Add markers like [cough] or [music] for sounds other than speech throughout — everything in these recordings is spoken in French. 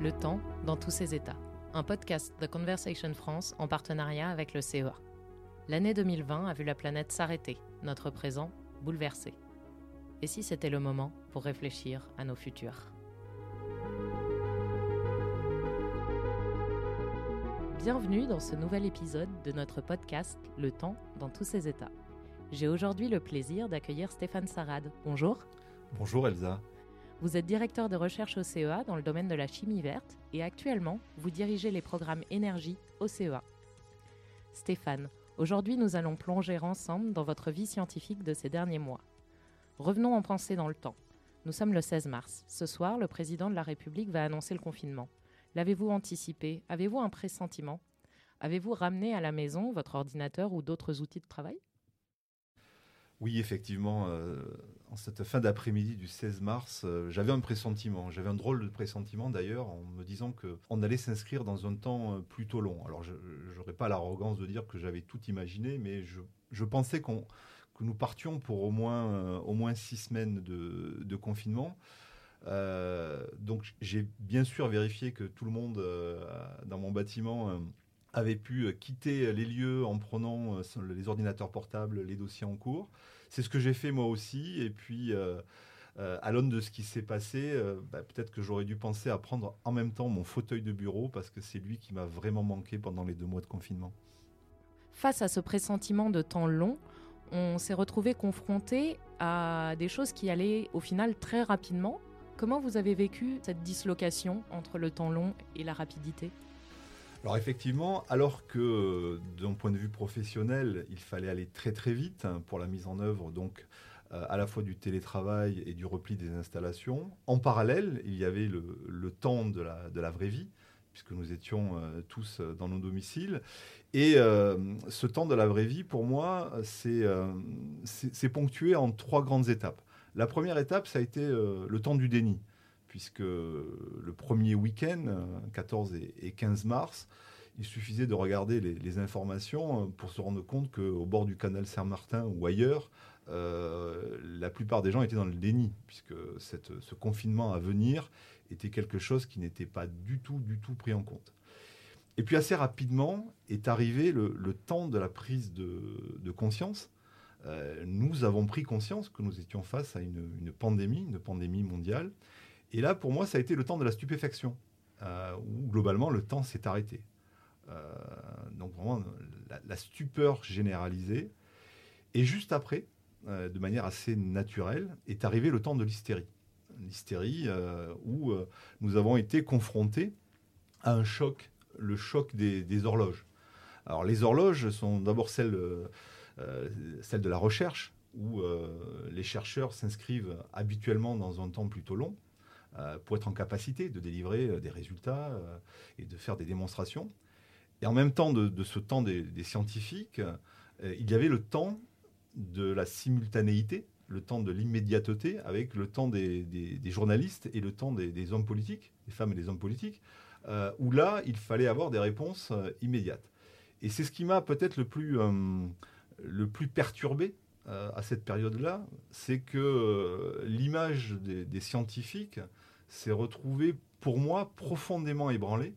Le temps dans tous ses états. Un podcast de Conversation France en partenariat avec le CEA. L'année 2020 a vu la planète s'arrêter, notre présent bouleversé. Et si c'était le moment pour réfléchir à nos futurs? Bienvenue dans ce nouvel épisode de notre podcast Le temps dans tous ses états. J'ai aujourd'hui le plaisir d'accueillir Stéphane Sarad. Bonjour. Bonjour Elsa. Vous êtes directeur de recherche au CEA dans le domaine de la chimie verte et actuellement, vous dirigez les programmes énergie au CEA. Stéphane, aujourd'hui nous allons plonger ensemble dans votre vie scientifique de ces derniers mois. Revenons en pensée dans le temps. Nous sommes le 16 mars. Ce soir, le président de la République va annoncer le confinement. L'avez-vous anticipé? Avez-vous un pressentiment? Avez-vous ramené à la maison votre ordinateur ou d'autres outils de travail? Oui, effectivement, euh, en cette fin d'après-midi du 16 mars, euh, j'avais un pressentiment. J'avais un drôle de pressentiment d'ailleurs en me disant qu'on allait s'inscrire dans un temps euh, plutôt long. Alors, je n'aurais pas l'arrogance de dire que j'avais tout imaginé, mais je, pensais qu'on que nous partions pour au moins, au moins six semaines de, confinement. donc, j'ai bien sûr vérifié que tout le monde dans mon bâtiment avait pu euh, quitter les lieux en prenant euh, les ordinateurs portables, les dossiers en cours. C'est ce que j'ai fait moi aussi. Et puis, euh, à l'aune de ce qui s'est passé, bah, peut-être que j'aurais dû penser à prendre en même temps mon fauteuil de bureau parce que c'est lui qui m'a vraiment manqué pendant les deux mois de confinement. Face à ce pressentiment de temps long, on s'est retrouvé confronté à des choses qui allaient au final très rapidement. Comment vous avez vécu cette dislocation entre le temps long et la rapidité? Alors effectivement, alors que d'un point de vue professionnel, il fallait aller très très vite hein, pour la mise en œuvre donc euh, à la fois du télétravail et du repli des installations, en parallèle, il y avait le, temps de la, vraie vie puisque nous étions euh, tous dans nos domiciles. Et euh, ce temps de la vraie vie, pour moi, c'est ponctué en trois grandes étapes. La première étape, ça a été le temps du déni puisque le premier week-end, 14 et 15 mars, il suffisait de regarder les, informations euh, pour se rendre compte qu'au bord du canal Saint-Martin ou ailleurs, euh, la plupart des gens étaient dans le déni, puisque ce confinement à venir était quelque chose qui n'était pas du tout, du tout pris en compte. Et puis assez rapidement est arrivé le, temps de la prise de, conscience. Euh, nous avons pris conscience que nous étions face à une, une pandémie, une pandémie mondiale, et là, pour moi, ça a été le temps de la stupéfaction, euh, où globalement, le temps s'est arrêté. Euh, donc vraiment, la, stupeur généralisée. Et juste après, euh, de manière assez naturelle, est arrivé le temps de l'hystérie. L'hystérie où nous avons été confrontés à un choc, le choc des, horloges. Alors les horloges sont d'abord celles, celles de la recherche, où les chercheurs s'inscrivent habituellement dans un temps plutôt long, pour être en capacité de délivrer euh, des résultats euh, et de faire des démonstrations. Et en même temps de, ce temps des, scientifiques, il y avait le temps de la simultanéité, le temps de l'immédiateté, avec le temps des, journalistes et le temps des, hommes politiques, des femmes et des hommes politiques, où là, il fallait avoir des réponses immédiates. Et c'est ce qui m'a peut-être le plus, le plus perturbé à cette période-là, c'est que l'image des, scientifiques s'est retrouvé pour moi profondément ébranlé,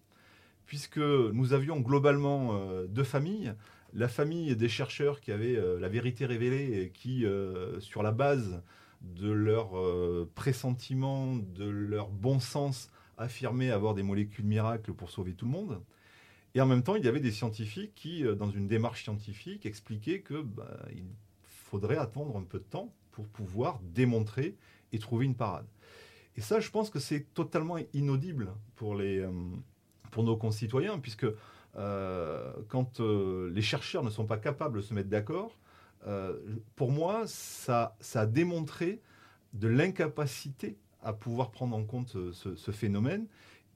puisque nous avions globalement euh, deux familles. La famille des chercheurs qui avaient euh, la vérité révélée et qui, euh, sur la base de leur pressentiment, de leur bon sens, affirmaient avoir des molécules miracles pour sauver tout le monde. Et en même temps, il y avait des scientifiques qui, dans une démarche scientifique, expliquaient que bah, faudrait attendre un peu de temps pour pouvoir démontrer et trouver une parade. Et ça, je pense que c'est totalement inaudible pour, les, euh, pour nos concitoyens, puisque euh, quand euh, les chercheurs ne sont pas capables de se mettre d'accord, pour moi, ça, a démontré de l'incapacité à pouvoir prendre en compte ce, phénomène.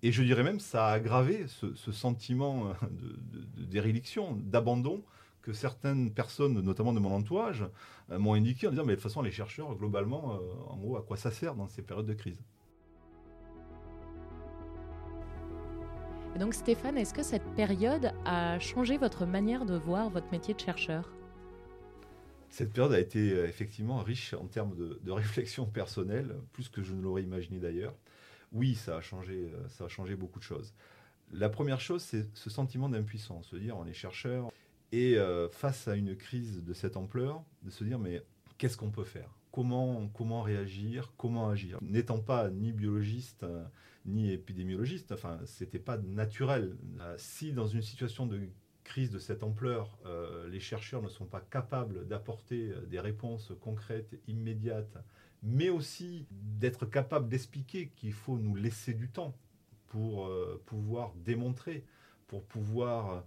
Et je dirais même, ça a aggravé ce, sentiment de, de, d'abandon que certaines personnes, notamment de mon entourage, euh, m'ont indiqué en disant mais de toute façon les chercheurs globalement, euh, en gros, à quoi ça sert dans ces périodes de crise? Donc Stéphane, est-ce que cette période a changé votre manière de voir votre métier de chercheur? Cette période a été euh, effectivement riche en termes de, de réflexion personnelle, plus que je ne l'aurais imaginé d'ailleurs. Oui, ça a changé, ça a changé beaucoup de choses. La première chose, c'est ce sentiment d'impuissance, se dire on est chercheur et face à une crise de cette ampleur, de se dire mais qu'est-ce qu'on peut faire? Comment, comment réagir, comment agir? N'étant pas ni biologiste euh, ni épidémiologiste, enfin, c'était pas naturel. Euh, si dans une situation de crise de cette ampleur, euh, les chercheurs ne sont pas capables d'apporter des réponses concrètes, immédiates, mais aussi d'être capables d'expliquer qu'il faut nous laisser du temps pour pouvoir démontrer, pour pouvoir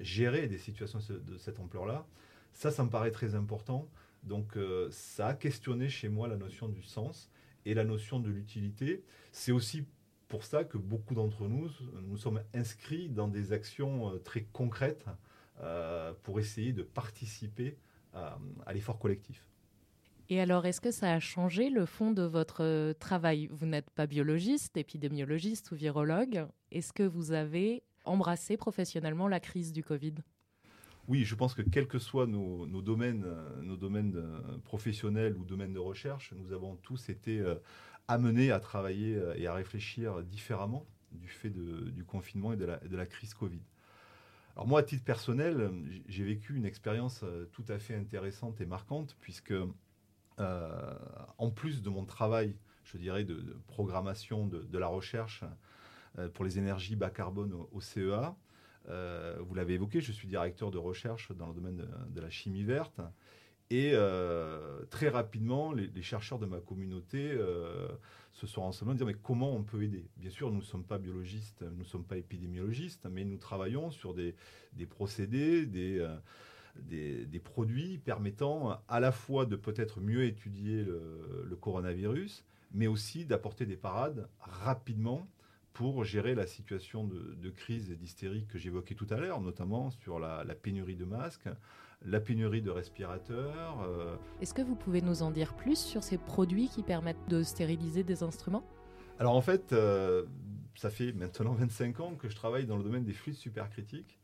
gérer des situations de cette ampleur-là, ça, ça me paraît très important. Donc euh, ça a questionné chez moi la notion du sens et la notion de l'utilité. C'est aussi pour ça que beaucoup d'entre nous nous sommes inscrits dans des actions euh, très concrètes euh, pour essayer de participer à, l'effort collectif. Et alors, est-ce que ça a changé le fond de votre travail? Vous n'êtes pas biologiste, épidémiologiste ou virologue. Est-ce que vous avez embrassé professionnellement la crise du Covid oui, je pense que quels que soient nos, domaines, euh, nos domaines euh, professionnels ou domaines de recherche, nous avons tous été euh, amenés à travailler et à réfléchir différemment du fait du confinement et de la, crise Covid. Alors moi, à titre personnel, j'ai vécu une expérience tout à fait intéressante et marquante, puisque en plus de mon travail, je dirais, de, programmation de, la recherche pour les énergies bas carbone au CEA, euh, vous l'avez évoqué, je suis directeur de recherche dans le domaine de, la chimie verte. Et euh, très rapidement, les, chercheurs de ma communauté euh, se sont renseignés en disant mais comment on peut aider? Bien sûr, nous ne sommes pas biologistes, nous ne sommes pas épidémiologistes, mais nous travaillons sur des, procédés, des, produits permettant à la fois de peut-être mieux étudier le coronavirus, mais aussi d'apporter des parades rapidement pour gérer la situation de, crise et d'hystérie que j'évoquais tout à l'heure, notamment sur la, pénurie de masques, la pénurie de respirateurs. Euh. Est-ce que vous pouvez nous en dire plus sur ces produits qui permettent de stériliser des instruments? Alors en fait, euh, ça fait maintenant [laughs] 25 ans que je travaille dans le domaine des fluides supercritiques.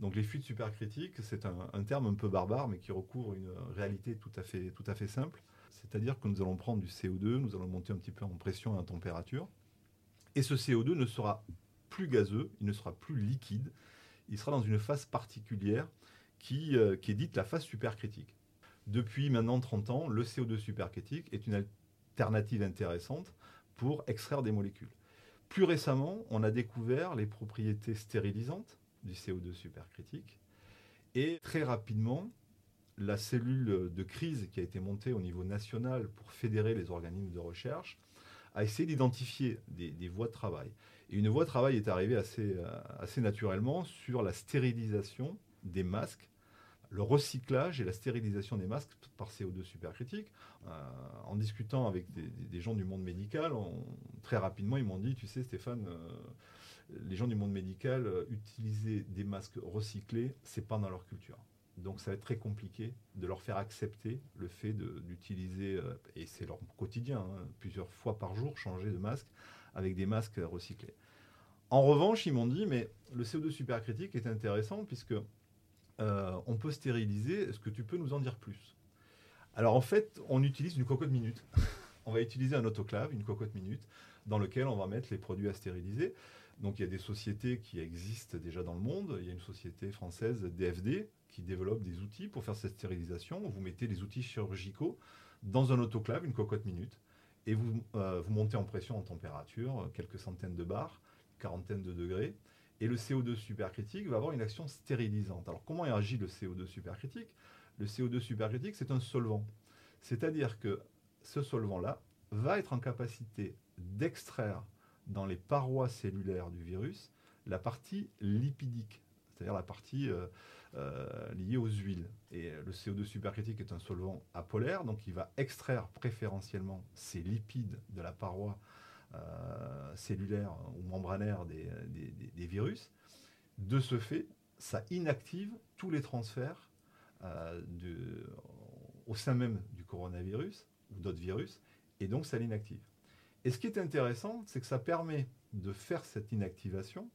Donc les fluides supercritiques, c'est un, terme un peu barbare, mais qui recouvre une réalité tout à fait, tout à fait simple. C'est-à-dire que nous allons prendre du CO2, nous allons monter un petit peu en pression et en température. Et ce CO2 ne sera plus gazeux, il ne sera plus liquide, il sera dans une phase particulière qui, euh, est dite la phase supercritique. Depuis maintenant 30 ans, le CO2 supercritique est une alternative intéressante pour extraire des molécules. Plus récemment, on a découvert les propriétés stérilisantes du CO2 supercritique et très rapidement, la cellule de crise qui a été montée au niveau national pour fédérer les organismes de recherche à essayer d'identifier des, voies de travail. Et une voie de travail est arrivée assez, euh, assez naturellement sur la stérilisation des masques, le recyclage et la stérilisation des masques par CO2 supercritique. Euh, en discutant avec des, gens du monde médical, très rapidement, ils m'ont dit, tu sais Stéphane, euh, les gens du monde médical, utiliser des masques recyclés, c'est pas dans leur culture. Donc ça va être très compliqué de leur faire accepter le fait d'utiliser, euh, et c'est leur quotidien, hein, plusieurs fois par jour, changer de masque avec des masques recyclés. En revanche, ils m'ont dit, mais le CO2 supercritique est intéressant puisque euh, on peut stériliser. Est-ce que tu peux nous en dire plus? Alors en fait, on utilise une cocotte minute. [laughs] on va utiliser un autoclave, une cocotte minute, dans lequel on va mettre les produits à stériliser. Donc il y a des sociétés qui existent déjà dans le monde. Il y a une société française, DFD, qui développe des outils pour faire cette stérilisation. Vous mettez les outils chirurgicaux dans un autoclave, une cocotte minute, et vous, euh, montez en pression, en température, quelques centaines de bars, quarantaine de degrés. Et le CO2 supercritique va avoir une action stérilisante. Alors comment agit le CO2 supercritique? Le CO2 supercritique, c'est un solvant. C'est-à-dire que ce solvant-là va être en capacité d'extraire dans les parois cellulaires du virus la partie lipidique, c'est-à-dire la partie euh, euh, liée aux huiles. Et le CO2 supercritique est un solvant apolaire, donc il va extraire préférentiellement ces lipides de la paroi euh, cellulaire ou membranaire des, virus. De ce fait, ça inactive tous les transferts au sein même du coronavirus ou d'autres virus, et donc ça l'inactive. Et ce qui est intéressant, c'est que ça permet de faire cette inactivation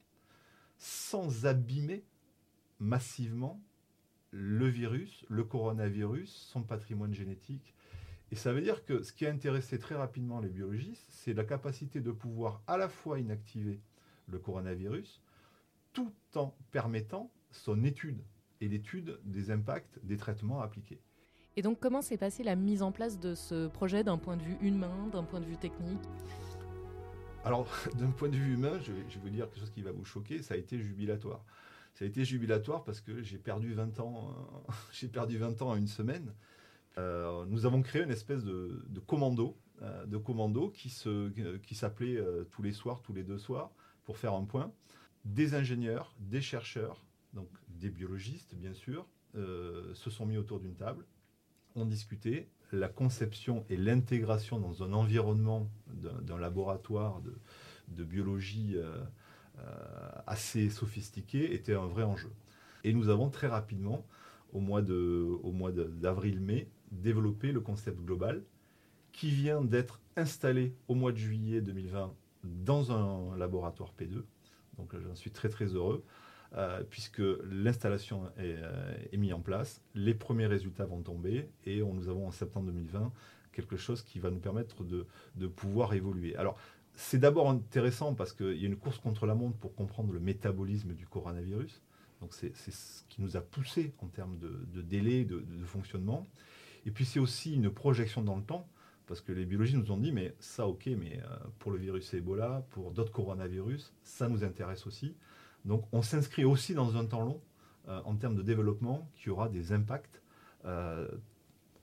sans abîmer massivement le virus, le coronavirus, son patrimoine génétique Et ça veut dire que ce qui a intéressé très rapidement les biologistes, c'est la capacité de pouvoir à la fois inactiver le coronavirus, tout en permettant son étude et l'étude des impacts des traitements appliqués. Et donc comment s'est passée la mise en place de ce projet d'un point de vue humain, d'un point de vue technique? Alors [laughs] d'un point de vue humain, je vais, vous dire quelque chose qui va vous choquer, ça a été jubilatoire. Ça a été jubilatoire parce que j'ai perdu 20 ans, euh, [laughs] j'ai perdu 20 ans en une semaine. Euh, nous avons créé une espèce de, commando, euh, de commando qui, qui s'appelait tous les soirs, tous les deux soirs, pour faire un point. Des ingénieurs, des chercheurs, donc des biologistes bien sûr, se sont mis autour d'une table ont discuté la conception et l'intégration dans un environnement d'un laboratoire de, biologie euh, euh, assez sophistiqué était un vrai enjeu. Et nous avons très rapidement, au mois d'avril-mai, développé le concept global qui vient d'être installé au mois de juillet 2020 dans un laboratoire P2. Donc j'en suis très très heureux. Euh, puisque l'installation euh, est, mise en place, les premiers résultats vont tomber et nous avons en septembre 2020 quelque chose qui va nous permettre de, de pouvoir évoluer. Alors, c'est d'abord intéressant parce qu'il y a une course contre la montre pour comprendre le métabolisme du coronavirus. Donc, c'est ce qui nous a poussé en termes de, de délai, de, de, fonctionnement. Et puis, c'est aussi une projection dans le temps. Parce que les biologistes nous ont dit, mais ça, ok, mais euh, pour le virus Ebola, pour d'autres coronavirus, ça nous intéresse aussi. Donc on s'inscrit aussi dans un temps long euh, en termes de développement qui aura des impacts, euh,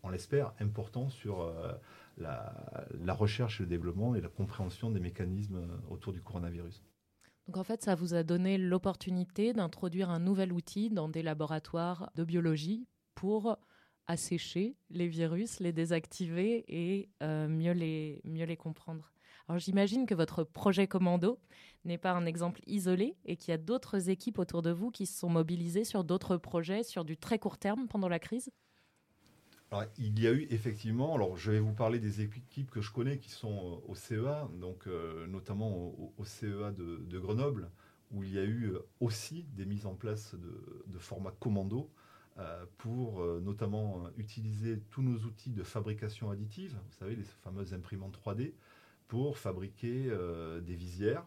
on l'espère, importants sur euh, la, recherche et le développement et la compréhension des mécanismes autour du coronavirus. Donc en fait, ça vous a donné l'opportunité d'introduire un nouvel outil dans des laboratoires de biologie pour assécher les virus, les désactiver et mieux, les, mieux les comprendre. J'imagine que votre projet Commando n'est pas un exemple isolé et qu'il y a d'autres équipes autour de vous qui se sont mobilisées sur d'autres projets sur du très court terme pendant la crise? Il y a eu effectivement, alors je vais vous parler des équipes que je connais qui sont euh, au CEA, donc euh, notamment au, CEA de, Grenoble, où il y a eu euh, aussi des mises en place de, format commando pour notamment utiliser tous nos outils de fabrication additive, vous savez, les fameuses imprimantes 3D, pour fabriquer des visières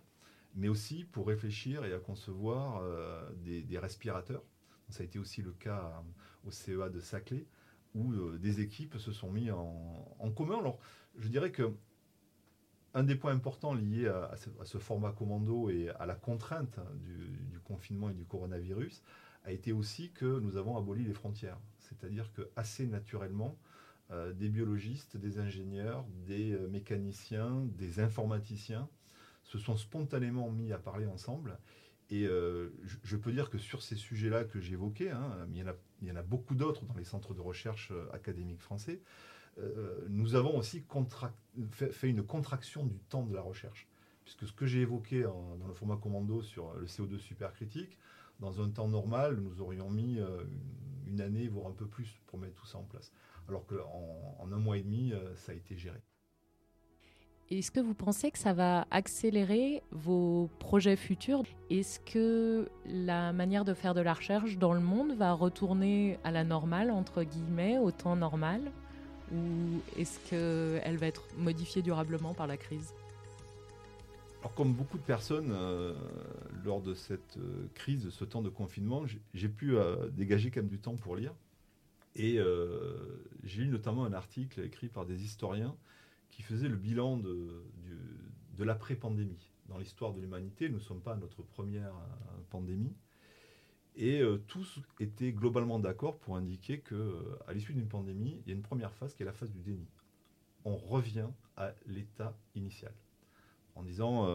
mais aussi pour réfléchir et à concevoir euh, des, respirateurs. Ça a été aussi le cas au CEA de Saclay, où euh, des équipes se sont mis en, commun. Alors, je dirais que un des points importants liés à, ce, format commando et à la contrainte du, confinement et du coronavirus a été aussi que nous avons aboli les frontières. C'est-à-dire que assez naturellement, euh, des biologistes, des ingénieurs, des mécaniciens, des informaticiens se sont spontanément mis à parler ensemble. Et euh, je, peux dire que sur ces sujets-là que j'évoquais, hein, il, y en a, beaucoup d'autres dans les centres de recherche euh, académiques français, euh, nous avons aussi fait, une contraction du temps de la recherche. Puisque ce que j'ai évoqué dans le format commando sur le CO2 supercritique, dans un temps normal, nous aurions mis une année, voire un peu plus, pour mettre tout ça en place. Alors qu'en en un mois et demi, ça a été géré. Est-ce que vous pensez que ça va accélérer vos projets futurs? Est-ce que la manière de faire de la recherche dans le monde va retourner à la normale, entre guillemets, au temps normal? Ou est-ce qu'elle va être modifiée durablement par la crise? Alors, comme beaucoup de personnes, euh, lors de cette euh, crise, de ce temps de confinement, j'ai pu euh, dégager quand même du temps pour lire. Et j'ai lu notamment un article écrit par des historiens qui faisait le bilan de, l'après-pandémie. Dans l'histoire de l'humanité, nous ne sommes pas à notre première euh, pandémie. Et euh, tous étaient globalement d'accord pour indiquer qu'à euh, l'issue d'une pandémie, il y a une première phase qui est la phase du déni. On revient à l'état initial. En disant,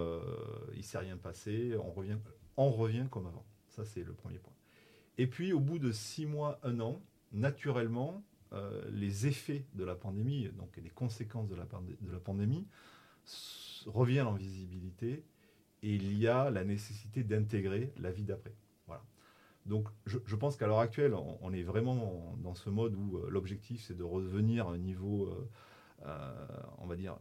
il ne s'est rien passé, on revient, on revient comme avant. Ça, c'est le premier point. Et puis, au bout de six mois, un an, naturellement, euh, les effets de la pandémie, donc les conséquences de la, pandémie, reviennent en visibilité et il y a la nécessité d'intégrer la vie d'après. Voilà. Donc je, pense qu'à l'heure actuelle, on, est vraiment dans ce mode où euh, l'objectif c'est de revenir à un niveau, euh, on va dire,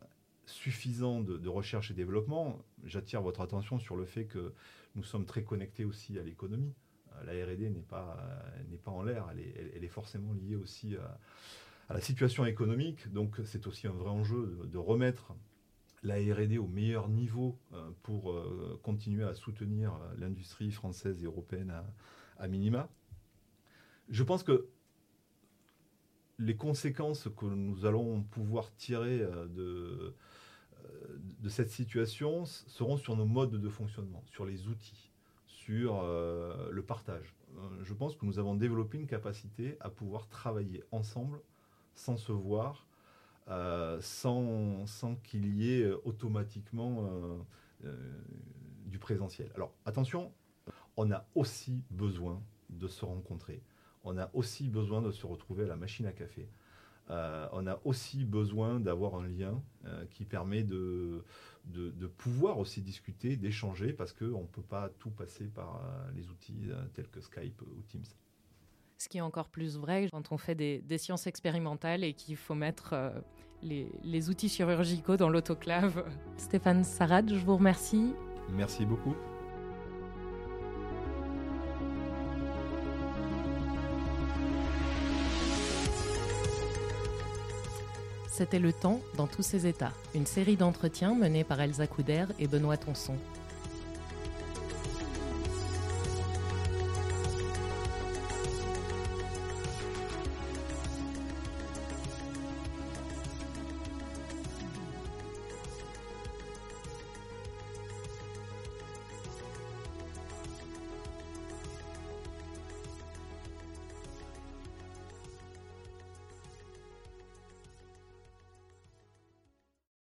suffisant de, recherche et développement. J'attire votre attention sur le fait que nous sommes très connectés aussi à l'économie. Euh, la R&D n'est pas, n'est pas en l'air, elle est, forcément liée aussi à la situation économique. Donc c'est aussi un vrai enjeu de, remettre la R&D au meilleur niveau pour continuer à soutenir l'industrie française et européenne à minima. Je pense que les conséquences que nous allons pouvoir tirer euh, de, euh, de cette situation seront sur nos modes de fonctionnement, sur les outils, euh, le partage. Je pense que nous avons développé une capacité à pouvoir travailler ensemble sans se voir, sans, sans qu'il y ait automatiquement du présentiel. Alors attention, on a aussi besoin de se rencontrer on a aussi besoin de se retrouver à la machine à café. Euh, on a aussi besoin d'avoir un lien euh, qui permet de, de, pouvoir aussi discuter, d'échanger, parce qu'on ne peut pas tout passer par euh, les outils tels que Skype ou Teams. Ce qui est encore plus vrai quand on fait des, sciences expérimentales et qu'il faut mettre les, les, outils chirurgicaux dans l'autoclave. Stéphane Sarad, je vous remercie. Merci beaucoup. C'était Le Temps dans tous ses états, une série d'entretiens menés par Elsa Couder et Benoît Tonson.